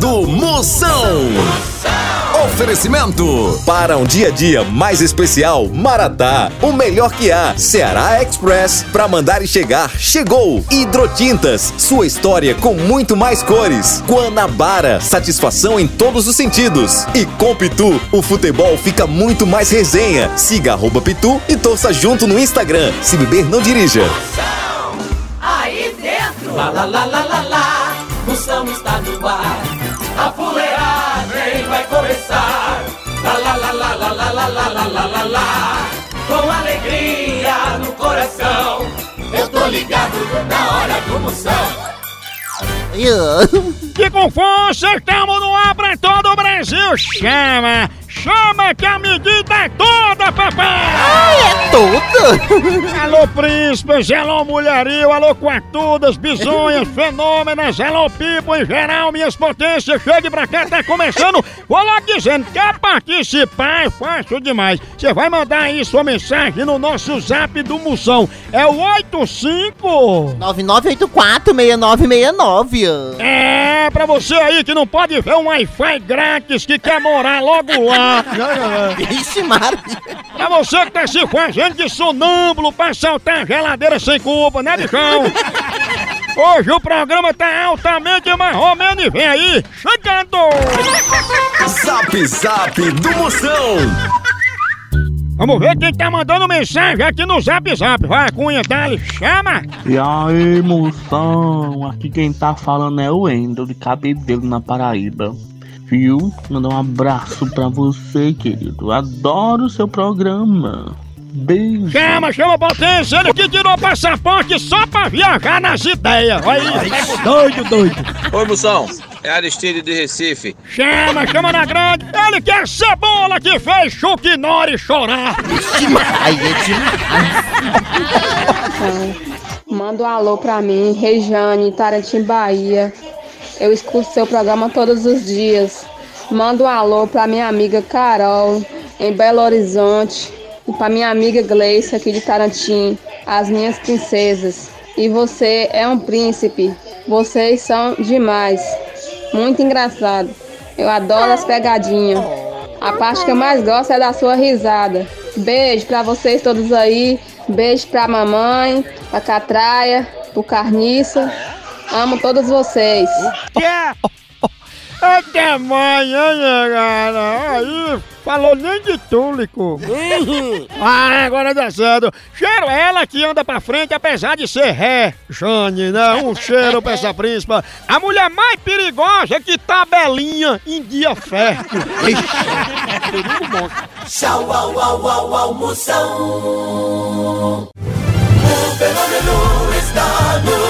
do Moção. Oferecimento para um dia a dia mais especial, Maratá, o melhor que há. Ceará Express, para mandar e chegar, chegou. Hidrotintas, sua história com muito mais cores. Guanabara, satisfação em todos os sentidos. E com Pitu, o futebol fica muito mais resenha. Siga arroba Pitu e torça junto no Instagram. Se beber, não dirija. Aí dentro, lá lá lá lá lá lá, Moção está Com alegria no coração, eu tô ligado na hora do Moção. Que com força estamos no ar pra todo o Brasil. Chama, chama que a medida é toda, papai. É toda? Alô, príncipes, alô, mulherio, alô, quartudas, bisonhas, fenômenas, alô, pipo em geral, minhas potências, chegue pra cá, tá começando. Vou logo dizendo, quer participar, é fácil demais. Você vai mandar aí sua mensagem no nosso zap do Moção. É o 85... 9984-6969. É, pra você aí que não pode ver um Wi-Fi grátis, que quer morar logo lá. Vixe, Maria. Pra você que tá se fazendo de sonâmbulo pra saltar a geladeira sem culpa, né, bichão? Hoje o programa tá altamente marromeno e vem aí, chegando! Zap Zap do Moção. Vamos ver quem tá mandando mensagem aqui no Zap Zap. Vai, Cunha, dale, chama! E aí, moção? Aqui quem tá falando é o Wendel de Cabedelo na Paraíba. Viu? Mandar um abraço pra você, querido. Adoro o seu programa. Beijo. Chama, chama potência, ele que tirou passaporte só pra viajar nas ideias. Aí, doido, doido. Oi, Moção. É Aristide de Recife. Chama, chama na grande. Ele que é cebola que fez Chuck Norris chorar. Aí é demais. Manda um alô pra mim, Rejane, Tarantim, Bahia. Eu escuto seu programa todos os dias. Manda um alô pra minha amiga Carol, em Belo Horizonte. E pra minha amiga Gleice, aqui de Tarantim. As minhas princesas. E você é um príncipe. Vocês são demais. Muito engraçado. Eu adoro as pegadinhas. A parte que eu mais gosto é da sua risada. Beijo pra vocês todos aí. Beijo pra mamãe, pra Catraia, pro Carniça. Amo todos vocês. Até amanhã, cara. Aí, falou nem de túlico. ah, agora dá certo. Cheiro ela que anda pra frente, apesar de ser ré. Jane, né? Um cheiro pra essa príncipa. A mulher mais perigosa que tá belinha em dia fértil. Ixi, perigo monstro. Tchau, au, au, au, au, Moção. O fenômeno está no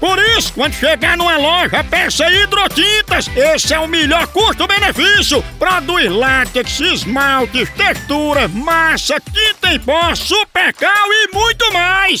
Por isso, quando chegar numa loja, peça hidrotintas. Esse é o melhor custo-benefício. Produz látex, esmaltes, texturas, massa, tinta em pó, supercal e muito mais.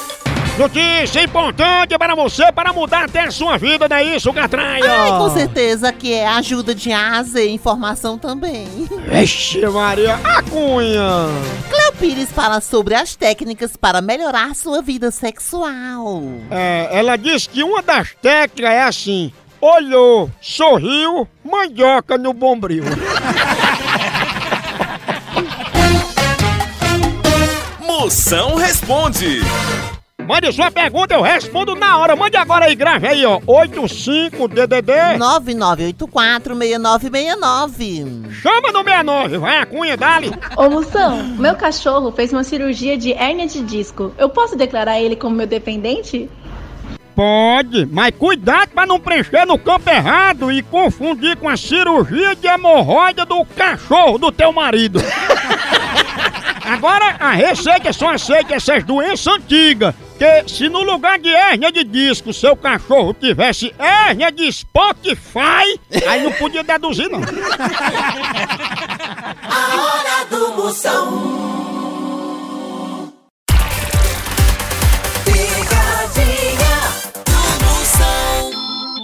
Notícia importante para você, para mudar até a sua vida, não é isso, Catraia? Ai, com certeza que é ajuda de asa e informação também. Vixe Maria, a cunha. Cleo Pires fala sobre as técnicas para melhorar sua vida sexual. É, ela disse que uma das técnicas é assim, olhou, sorriu, mandioca no bombril. Moção responde. Mande sua pergunta, eu respondo na hora. Mande agora aí, grave aí, ó. 85DDD. 99846969. Chama no 69, vai a cunha, dali. Ô Moção, meu cachorro fez uma cirurgia de hérnia de disco. Eu posso declarar ele como meu dependente? Pode, mas cuidado pra não preencher no campo errado e confundir com a cirurgia de hemorroida do cachorro do teu marido. Agora, a receita só aceita essas doenças antigas. Que se no lugar de hérnia de disco seu cachorro tivesse hérnia de Spotify, aí não podia deduzir não. A hora do Moção.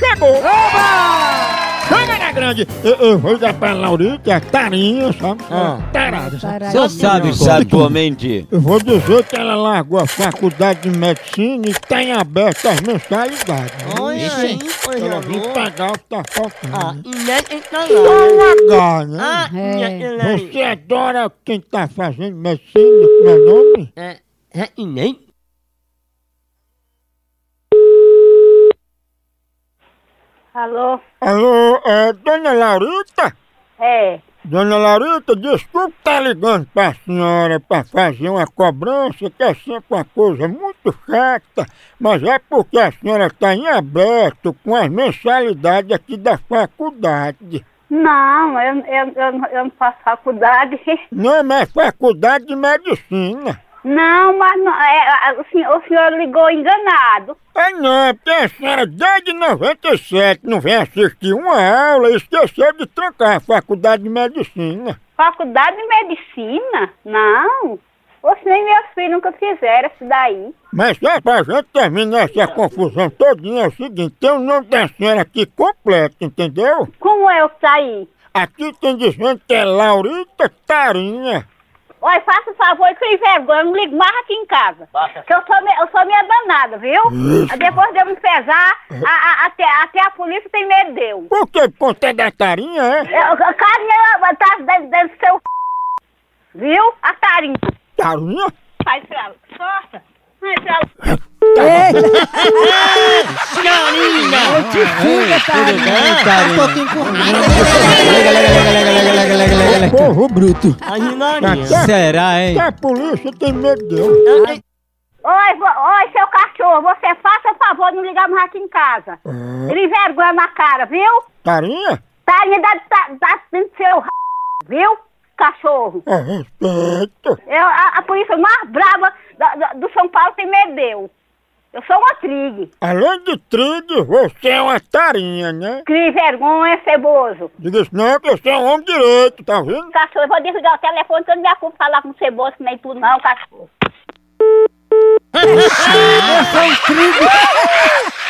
chegou! Oba! Chega na grande! Eu, eu vou dar pra Laurita, a tarinha, sabe? Tarada, sabe? Você sabe exatamente. Eu vou dizer que ela largou a faculdade de medicina e tem aberto as mensalidades. Olha aí, Ela vem pagar o que tá faltando. então Só um H, né? Ah, É. Você adora quem tá fazendo medicina, como é o nome? Alô? Alô, é Dona Laurita? É. Dona Laurita, desculpe estar ligando pra senhora pra fazer uma cobrança, que é sempre uma coisa muito chata, mas é porque a senhora está em aberto com as mensalidades aqui da faculdade. Não, eu, eu, eu, eu não faço faculdade. Não, mas é faculdade de medicina. Não, mas não, é, o, senhor, o senhor ligou enganado. É não, é porque a senhora desde 97 não vem assistir uma aula e esqueceu de trancar a faculdade de medicina. Faculdade de medicina? Não. Você nem meus filhos nunca fizeram isso daí. Mas só pra gente terminar essa confusão todinha é o seguinte, tem o nome da senhora aqui completo, entendeu? Como é eu saí? Aqui tem dizendo que é Laurita Tarinha. Olha, faça o favor e sem vergonha, não ligo mais aqui em casa. Que eu sou, me- eu sou minha danada, viu? Depois de eu me pesar, a- a- até, até a polícia tem medo de eu. Por que por conta da Tarinha, é? Eu- A carinha tá dentro, dentro do seu c... Viu? A tarinha. Tarinha? Sai pra ela. Sorta. Sai pra ela. um pouquinho com Povo bruto. Será, hein? Que a polícia tem medo dele. Oi, vo- oi, seu cachorro, você faça o favor de não ligar mais aqui em casa. Ele envergonha na cara, viu? Tarinha? Tarinha da, da, da dentro do seu r... viu? Cachorro. É respeito. Eu, a, a polícia mais brava da- da- do São Paulo tem medo de eu. Eu sou uma trigue. Além de trig, você é uma tarinha, né? Crie vergonha, ceboso. Diga isso não, que você é um homem direito, tá vendo? Cachorro, eu vou desligar o telefone que eu não me acuso falar com ceboso nem tudo não, cachorro. Eu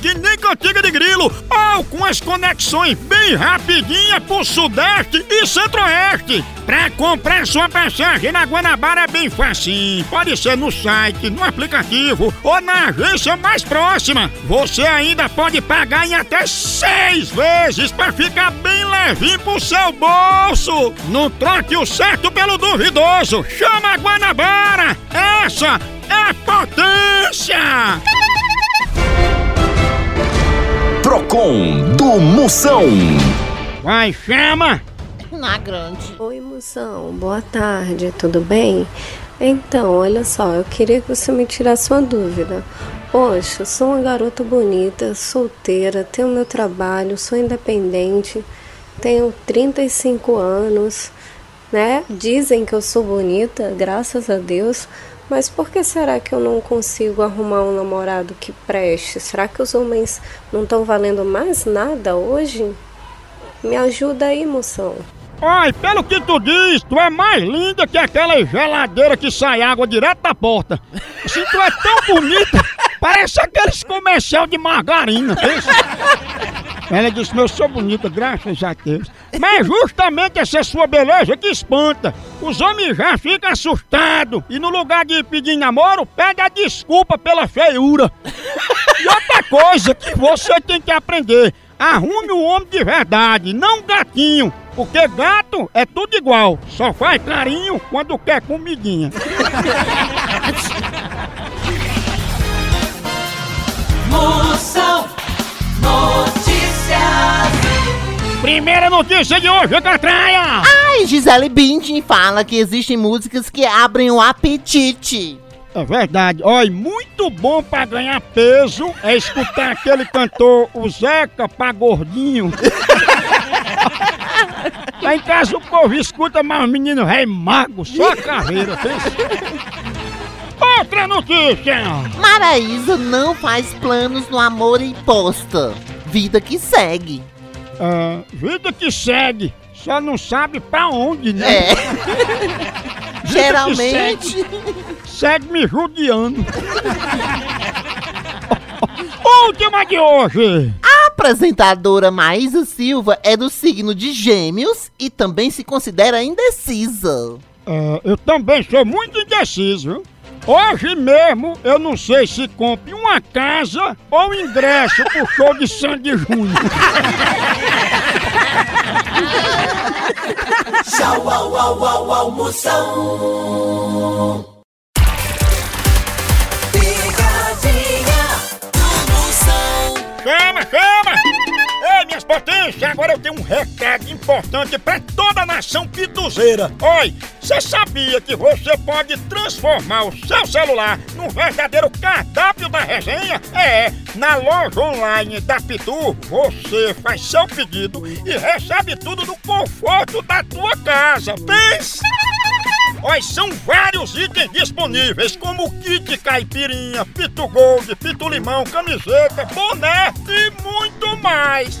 que nem cantiga de grilo, ou com as conexões bem rapidinhas pro Sudeste e Centro-Oeste. Pra comprar sua passagem na Guanabara é bem facinho. Pode ser no site, no aplicativo ou na agência mais próxima. Você ainda pode pagar em até seis vezes pra ficar bem levinho pro seu bolso. Não troque o certo pelo duvidoso. Chama a Guanabara. Essa é potência! Procon do Moção. Vai, chama! Na grande. Oi, moção. Boa tarde, tudo bem? Então, olha só, eu queria que você me tirasse uma dúvida. Poxa, eu sou uma garota bonita, solteira, tenho meu trabalho, sou independente, tenho 35 anos, né? Dizem que eu sou bonita, graças a Deus, mas por que será que eu não consigo arrumar um namorado que preste? Será que os homens não estão valendo mais nada hoje? Me ajuda aí, moção. Oi, pelo que tu diz, tu é mais linda que aquela geladeira que sai água direto da porta. Assim, tu é tão bonita, parece aqueles comercial de margarina. Ela disse, eu sou bonita, graças a Deus. Mas justamente essa sua beleza que espanta. Os homens já ficam assustados e no lugar de pedir namoro, pede a desculpa pela feiura. E outra coisa que você tem que aprender, arrume o homem de verdade, não gatinho. Porque gato é tudo igual, só faz carinho quando quer comidinha. Primeira notícia de hoje, Catraia! Ai, Gisele Bündchen fala que existem músicas que abrem o apetite. É verdade. Olha, muito bom pra ganhar peso é escutar aquele cantor, o Zeca pra gordinho. Lá em casa o povo escuta, mas o menino é mago, só carreira. pensa. Outra notícia! Maraísa não faz planos no amor e posta. Vida que segue. Ah, vida que segue, só não sabe pra onde, né? É. Vida que Geralmente. Segue, segue me judiando. Última de hoje! A apresentadora Maísa Silva é do signo de Gêmeos e também se considera indecisa. Ah, eu também sou muito indeciso. Hoje mesmo eu não sei se compre uma casa ou ingresso pro show de Sandy Júnior. Tchau, au, au, au, au, Moção. Picadinha do Moção. Chama, chama! Ei, minhas potências, agora eu tenho um recado importante pra toda a nação pituzeira. Oi, você sabia que você pode transformar o seu celular num verdadeiro cardápio da resenha? É, na loja online da Pitu, você faz seu pedido e recebe tudo no conforto da tua casa. Pensa! Olha, são vários itens disponíveis, como kit caipirinha, pitu gold, pitu limão, camiseta, boné e muito mais.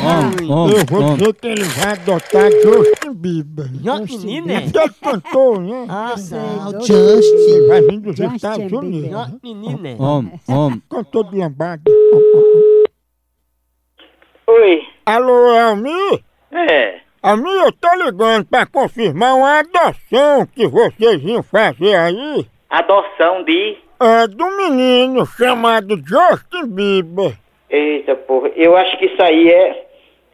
Eu vou dizer que ele vai adotar Justin Bieber. Justin, né? É porque ele cantou, né? Ah, sei. o Justin. Ele vai vir dos Estados Unidos. Menina. Homem, homem. Cantor de lambada. Oi. Alô, Almir? É. Almir, eu tô ligando pra confirmar uma adoção que vocês iam fazer aí. Adoção de. É do menino chamado Justin Bieber. Eita porra, eu acho que isso aí é.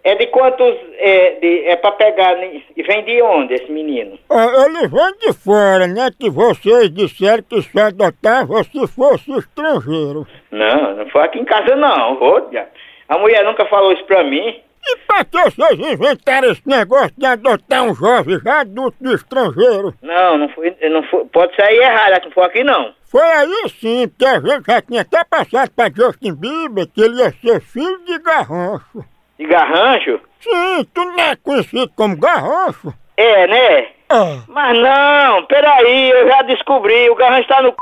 É de quantos. É, de, é pra pegar. né? E vem de onde esse menino? É, ele vem de fora, né? Que vocês disseram que só adotava se fosse estrangeiro. Não, não foi aqui em casa não. Olha. A mulher nunca falou isso pra mim. E pra que vocês inventaram esse negócio de adotar um jovem já adulto de estrangeiro? Não, não foi. Não foi pode sair errado, não foi aqui não. Foi aí sim, porque a gente já tinha até passado pra Justin Bieber que ele ia ser filho de garrancho. De garrancho? Sim, tu não é conhecido como garrancho? É, né? É. Mas não, peraí, eu já descobri. O garrancho tá no c...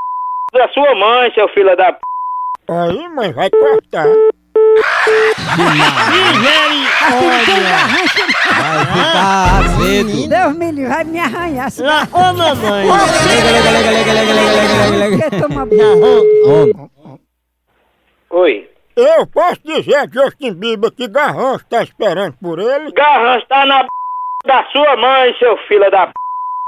da sua mãe, seu filho da p. Aí, mãe, vai cortar. Vai ficar azedo. Deus me livre, vai me arranhar. Se Ah, Ô, mamãe. Quer tomar Homem. Oi. Eu posso dizer a Justin Bieber que garrancho tá esperando por ele? Garrancho tá na p... da sua mãe, seu filho da p.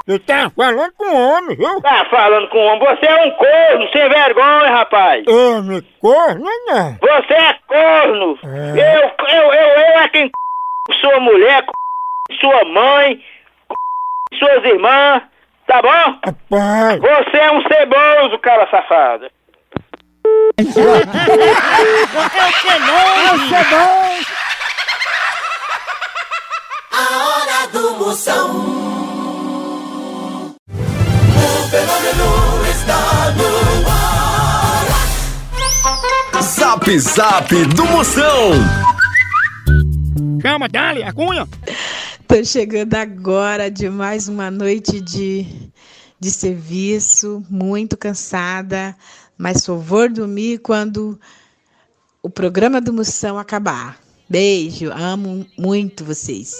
Eu tava falando com o homem, viu? Tá falando com o homem. Você é um corno, sem vergonha, rapaz. Homem, corno não. Você é corno. É. Eu, eu, eu, eu é quem c... sua mulher, c... sua mãe, c... suas irmãs, tá bom? Rapaz. Você é um ceboso, cara safado. É o ceboso. A hora do Moção. O fenômeno está no ar. Zap Zap do Moção. Chama, dali, a cunha. Tô chegando agora de mais uma noite de, de serviço, muito cansada, mas só vou dormir quando o programa do Moção acabar. Beijo, amo muito vocês.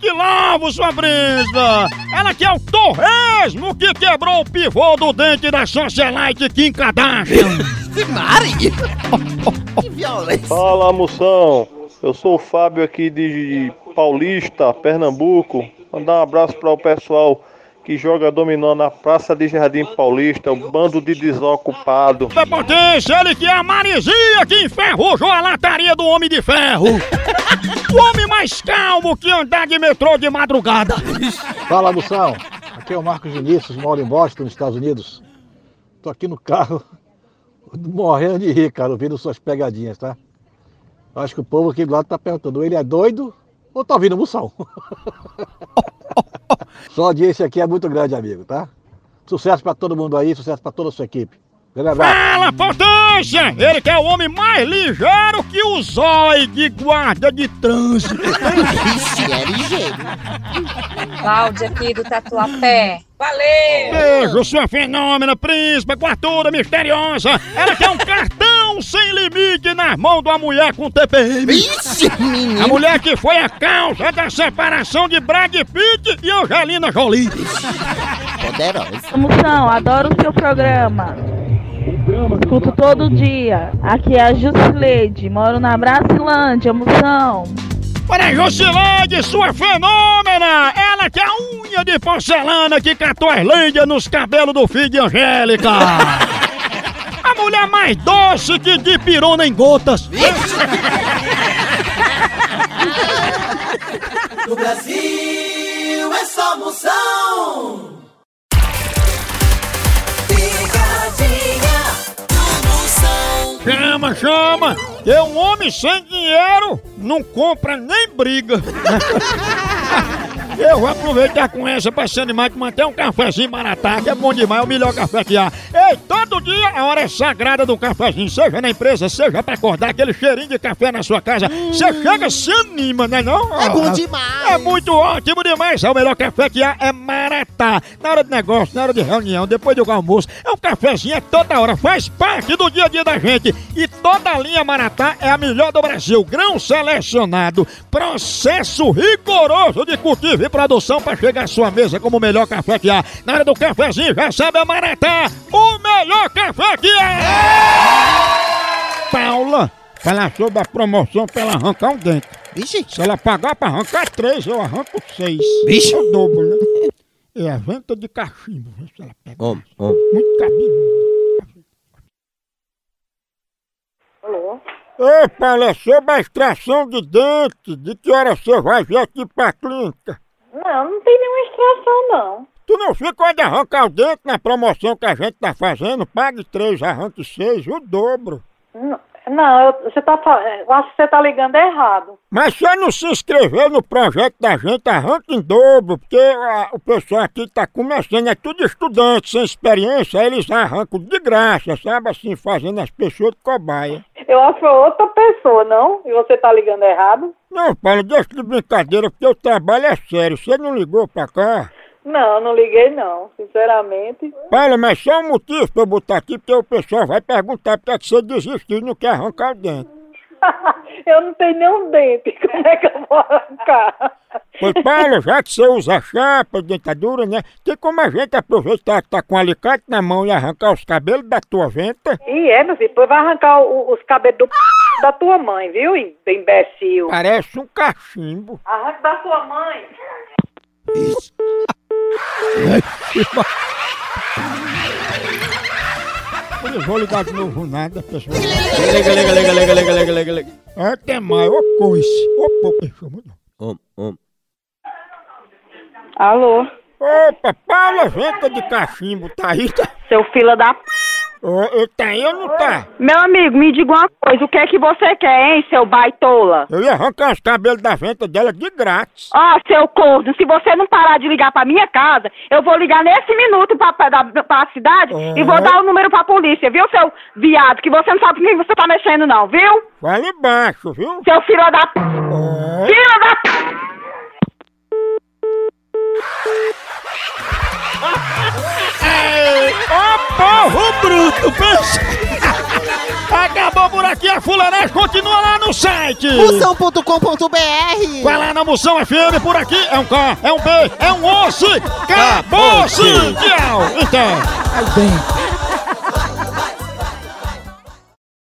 Que lavo, sua brisa! Ela que é o torresmo que quebrou o pivô do dente da socialite Kim Kardashian. Mari! que violência! Fala, moção. Eu sou o Fábio aqui de Paulista, Pernambuco. Mandar um abraço para o pessoal que joga dominó na Praça de Jardim Paulista, o bando de desocupado. Da potência, ele que é a Marizia que enferrujou a lataria do Homem de Ferro. o homem mais calmo que andar de metrô de madrugada. Fala, Moção. Aqui é o Marcos Vinícius, moro em Boston, nos Estados Unidos. Tô aqui no carro, morrendo de rir, cara, ouvindo suas pegadinhas, tá? Acho que o povo aqui do lado tá perguntando, ele é doido ou tá ouvindo Moção? Sua audiência aqui é muito grande, amigo, tá? Sucesso pra todo mundo aí, sucesso pra toda a sua equipe. Fala, potência! Ele que é o homem mais ligeiro que o zóio de guarda de trânsito. Ixi, é ligeiro. Cláudia aqui do Tatuapé. Valeu! Beijo, sua fenômena, príncipe, quartura misteriosa. Ela quer um cartão sem limite nas mãos de uma mulher com TPM. Ixi, menino. A mulher que foi a causa da separação de Brad Pitt e Angelina Jolie. Poderosa. Moção, adoro o seu programa. Escuto todo dia. Aqui é a Jusileide, moro na Bracilândia, Moção. Para Jocilande, sua fenômena! Ela que é a unha de porcelana que catou as lendas nos cabelos do filho de Angélica! A mulher mais doce que de pirona em gotas! No Brasil é só moção. Chama, chama! Que um homem sem dinheiro não compra nem briga! Eu vou aproveitar com essa pra se animar que manter um cafezinho maratá, que é bom demais, é o melhor café que há. Ei, todo dia a hora é sagrada do cafezinho, seja na empresa, seja pra acordar aquele cheirinho de café na sua casa. Você chega, se anima, né não? É bom demais. É muito ótimo demais, é o melhor café que há, é maratá. Na hora de negócio, na hora de reunião, depois do almoço, é um cafezinho é toda hora, faz parte do dia a dia da gente. E toda a linha maratá é a melhor do Brasil, grão selecionado, processo rigoroso de cultivo e produção para chegar à sua mesa como o melhor café que há. Na hora do cafezinho, já sabe a Maratá, o melhor café que há! Paula, falar sobre a promoção pra ela arrancar um dente. Vixe. Se ela pagar pra arrancar três, eu arranco seis. Vixe. É o dobro, né? É a venta de cachimbo, vê se ela pega. Homem, homem. Muito cabelo. Alô? Ei, Paula, é sobre a extração de dente. De que hora você vai vir aqui pra clínica? Não, não tem nenhuma extração, não. Tu não fica de arrancar o dente na promoção que a gente tá fazendo? Pague três, arranque seis, o dobro. Não, não, eu- você tá, fa- eu acho que você tá ligando errado. Mas se não se inscrever no projeto da gente, arranca em dobro, porque ah, o pessoal aqui tá começando, é tudo estudante, sem experiência, eles arrancam de graça, sabe, assim, fazendo as pessoas de cobaia. Eu acho que é outra pessoa, não? E você tá ligando errado? Não, Paulo, deixa de brincadeira, porque o trabalho é sério, você não ligou pra cá? Não, não liguei não, sinceramente. Paulo, mas só um motivo pra eu botar aqui, porque o pessoal vai perguntar por que é que você desistiu e não quer arrancar o dente. eu não tenho nenhum dente, como é que eu vou arrancar? Pois, Paulo, já que você usa chapa, dentadura, né? Tem como a gente aproveitar que tá com um alicate na mão e arrancar os cabelos da tua venta? E é, meu filho, depois vai arrancar o- os cabelos do p... da tua mãe, viu, im- imbecil? Parece um cachimbo. Arranca da sua mãe. Eu não vou ligar de novo nada, pessoal. Liga, liga, liga, liga, liga, liga, liga, liga. Até mais, ô coice. Ô, pô, pessoal. Om, om. Alô? Opa, Paula Venta de Cachimbo, tá aí? Tá? Seu fila da p... Ô, tá aí ou não tá? Meu amigo, me diga uma coisa, o que é que você quer, hein, seu baitola? Eu ia arrancar os cabelos da venta dela de grátis. Ó, seu corno, se você não parar de ligar pra minha casa, eu vou ligar nesse minuto pra, pra, da- pra cidade e vou dar o número pra polícia, viu, seu viado? Que você não sabe com quem você tá mexendo, não, viu? Fale baixo, viu? Seu filho da p... Filho da p... Ei, Ô povo bruto, pensa! Acabou por aqui, a fulanete continua lá no site! Moção.com.br Vai lá na Moção FM, por aqui é um K, é um B, é um osso! Acabou-se! Tchau! Então... Aí bem.